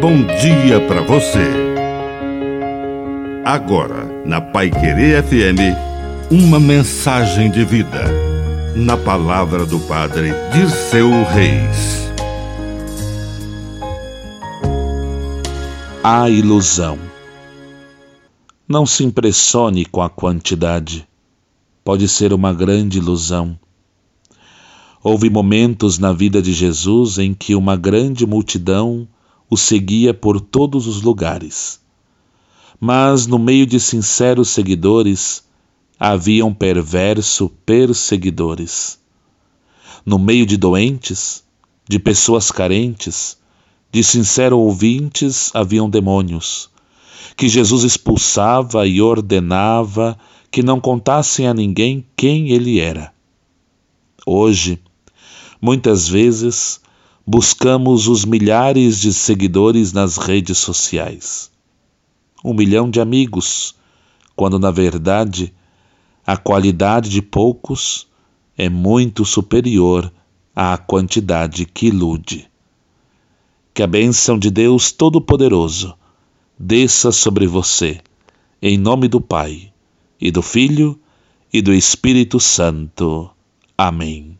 bom dia para você. Agora, na Pai Querer FM, uma mensagem de vida. Na palavra do Padre Dirceu Reis. A ilusão. Não se impressione com a quantidade. Pode ser uma grande ilusão. Houve momentos na vida de Jesus em que uma grande multidão o seguia por todos os lugares. Mas no meio de sinceros seguidores haviam perverso perseguidores. No meio de doentes, de pessoas carentes, de sinceros ouvintes haviam demônios, que Jesus expulsava e ordenava que não contassem a ninguém quem ele era. Hoje, muitas vezes, buscamos os milhares de seguidores nas redes sociais. Um milhão de amigos, quando na verdade a qualidade de poucos é muito superior à quantidade que ilude. Que a bênção de Deus Todo-Poderoso desça sobre você, em nome do Pai, e do Filho, e do Espírito Santo. Amém.